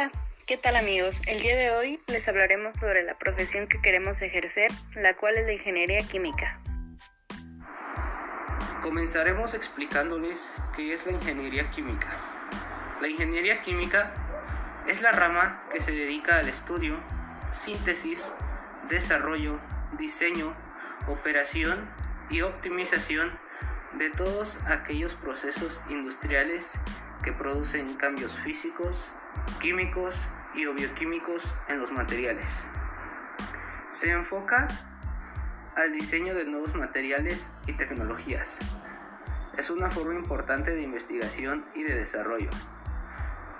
Hola, ¿qué tal amigos? El día de hoy les hablaremos sobre la profesión que queremos ejercer, la cual es la ingeniería química. Comenzaremos explicándoles qué es la ingeniería química. La ingeniería química es la rama que se dedica al estudio, síntesis, desarrollo, diseño, operación y optimización de todos aquellos procesos industriales que producen cambios físicos, químicos y bioquímicos en los materiales. Se enfoca al diseño de nuevos materiales y tecnologías. Es una forma importante de investigación y de desarrollo.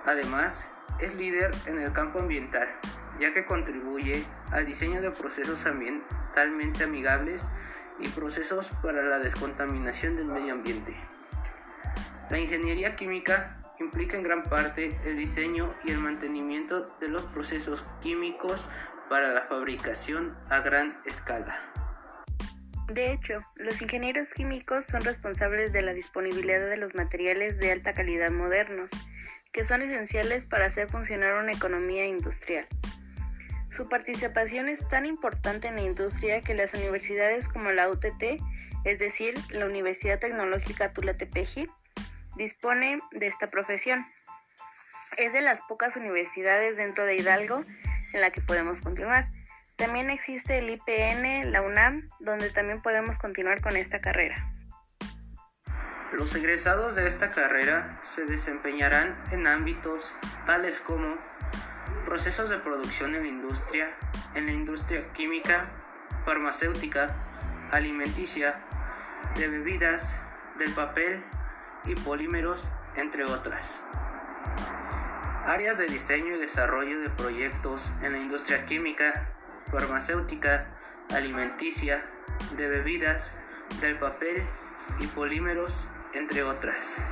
Además, es líder en el campo ambiental, ya que contribuye al diseño de procesos ambientalmente amigables y procesos para la descontaminación del medio ambiente. La ingeniería química implica en gran parte el diseño y el mantenimiento de los procesos químicos para la fabricación a gran escala. De hecho, los ingenieros químicos son responsables de la disponibilidad de los materiales de alta calidad modernos, que son esenciales para hacer funcionar una economía industrial. Su participación es tan importante en la industria que las universidades como la UTT, es decir, la Universidad Tecnológica Tula-Tepeji, dispone de esta profesión. Es de las pocas universidades dentro de Hidalgo en la que podemos continuar. También existe el IPN, la UNAM, donde también podemos continuar con esta carrera. Los egresados de esta carrera se desempeñarán en ámbitos tales como procesos de producción en la industria, en la industria química, farmacéutica, alimenticia, de bebidas, del papel y polímeros, entre otras. Áreas de diseño y desarrollo de proyectos en la industria química, farmacéutica, alimenticia, de bebidas, del papel y polímeros, entre otras.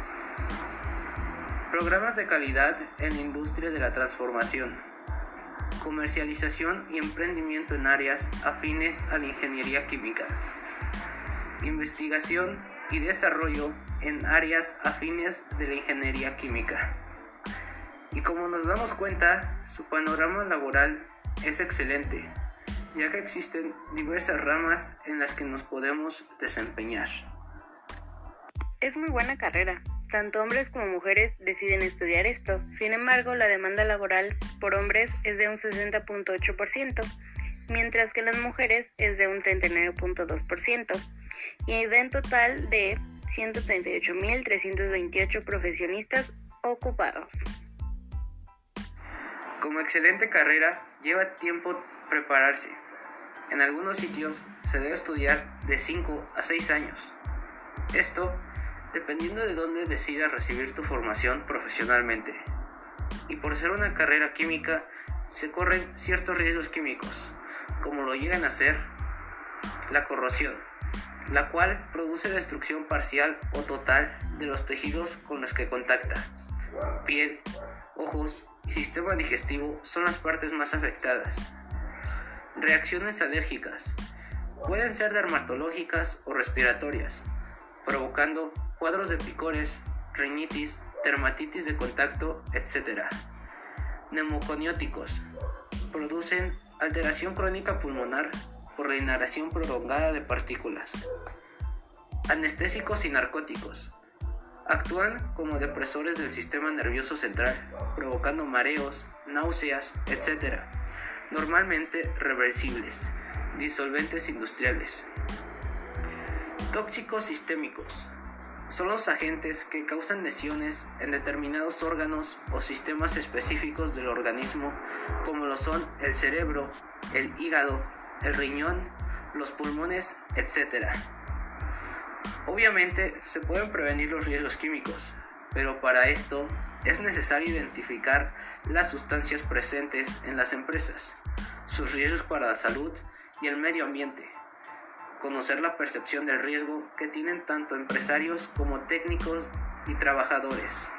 Programas de calidad en la industria de la transformación. Comercialización y emprendimiento en áreas afines a la ingeniería química. Investigación y desarrollo en áreas afines de la ingeniería química. Y como nos damos cuenta, su panorama laboral es excelente, ya que existen diversas ramas en las que nos podemos desempeñar. Es muy buena carrera. Tanto hombres como mujeres deciden estudiar esto. Sin embargo, la demanda laboral por hombres es de un 60.8%, mientras que las mujeres es de un 39.2%, y de en total de 138.328 profesionistas ocupados. Como excelente carrera, lleva tiempo prepararse. En algunos sitios se debe estudiar de 5 a 6 años. Esto dependiendo de dónde decidas recibir tu formación profesionalmente. Y por ser una carrera química, se corren ciertos riesgos químicos, como lo llegan a ser la corrosión, la cual produce destrucción parcial o total de los tejidos con los que contacta. Piel, ojos y sistema digestivo son las partes más afectadas. Reacciones alérgicas. Pueden ser dermatológicas o respiratorias, provocando cuadros de picores, rinitis, dermatitis de contacto, etc. Neumoconióticos. Producen alteración crónica pulmonar por la inhalación prolongada de partículas. Anestésicos y narcóticos. Actúan como depresores del sistema nervioso central, provocando mareos, náuseas, etc. Normalmente reversibles. Disolventes industriales. Tóxicos sistémicos son los agentes que causan lesiones en determinados órganos o sistemas específicos del organismo, como lo son el cerebro, el hígado, el riñón, los pulmones, etc. Obviamente se pueden prevenir los riesgos químicos, pero para esto es necesario identificar las sustancias presentes en las empresas, sus riesgos para la salud y el medio ambiente conocer la percepción del riesgo que tienen tanto empresarios como técnicos y trabajadores,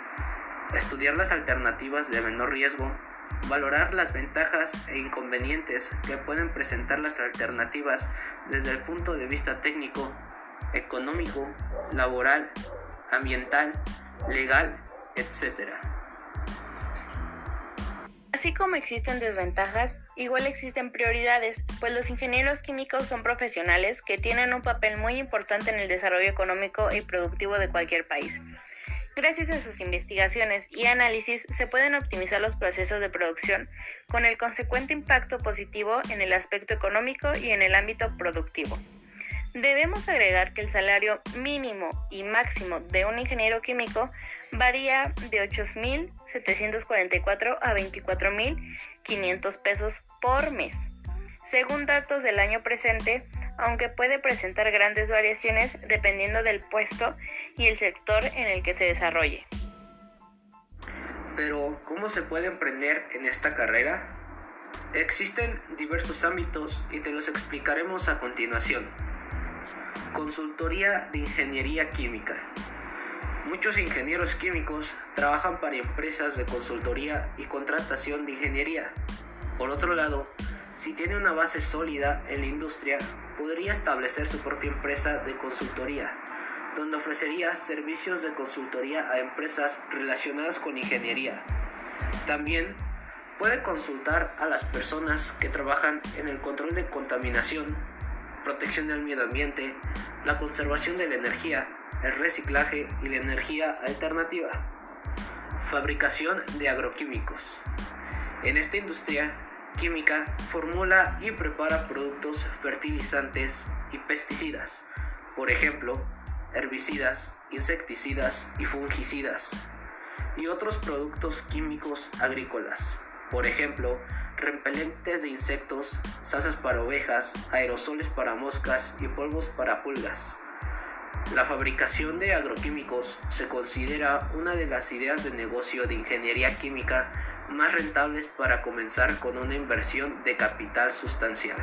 estudiar las alternativas de menor riesgo, valorar las ventajas e inconvenientes que pueden presentar las alternativas desde el punto de vista técnico, económico, laboral, ambiental, legal, etc. Así como existen desventajas, igual existen prioridades, pues los ingenieros químicos son profesionales que tienen un papel muy importante en el desarrollo económico y productivo de cualquier país. Gracias a sus investigaciones y análisis se pueden optimizar los procesos de producción con el consecuente impacto positivo en el aspecto económico y en el ámbito productivo. Debemos agregar que el salario mínimo y máximo de un ingeniero químico varía de 8.744 a 24.500 pesos por mes. Según datos del año presente, aunque puede presentar grandes variaciones dependiendo del puesto y el sector en el que se desarrolle. Pero, ¿cómo se puede emprender en esta carrera? Existen diversos ámbitos y te los explicaremos a continuación. Consultoría de Ingeniería Química. Muchos ingenieros químicos trabajan para empresas de consultoría y contratación de ingeniería. Por otro lado, si tiene una base sólida en la industria, podría establecer su propia empresa de consultoría, donde ofrecería servicios de consultoría a empresas relacionadas con ingeniería. También puede consultar a las personas que trabajan en el control de contaminación, protección del medio ambiente, la conservación de la energía, el reciclaje y la energía alternativa. Fabricación de agroquímicos. En esta industria química formula y prepara productos fertilizantes y pesticidas, por ejemplo, herbicidas, insecticidas y fungicidas, y otros productos químicos agrícolas, por ejemplo, repelentes de insectos, salsas para ovejas, aerosoles para moscas y polvos para pulgas. La fabricación de agroquímicos se considera una de las ideas de negocio de ingeniería química más rentables para comenzar con una inversión de capital sustancial.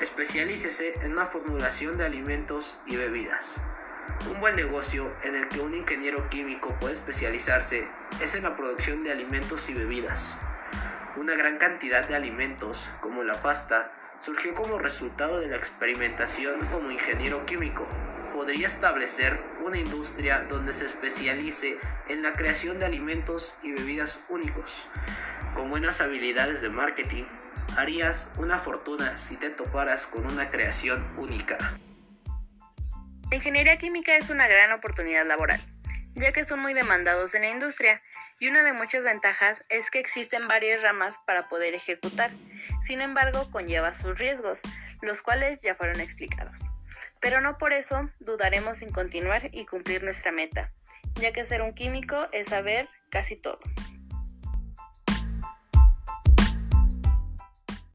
Especialícese en la formulación de alimentos y bebidas. Un buen negocio en el que un ingeniero químico puede especializarse es en la producción de alimentos y bebidas. Una gran cantidad de alimentos, como la pasta, surgió como resultado de la experimentación como ingeniero químico. Podría establecer una industria donde se especialice en la creación de alimentos y bebidas únicos. Con buenas habilidades de marketing, harías una fortuna si te toparas con una creación única. La ingeniería química es una gran oportunidad laboral, ya que son muy demandados en la industria y una de muchas ventajas es que existen varias ramas para poder ejecutar. Sin embargo, conlleva sus riesgos, los cuales ya fueron explicados. Pero no por eso dudaremos en continuar y cumplir nuestra meta, ya que ser un químico es saber casi todo.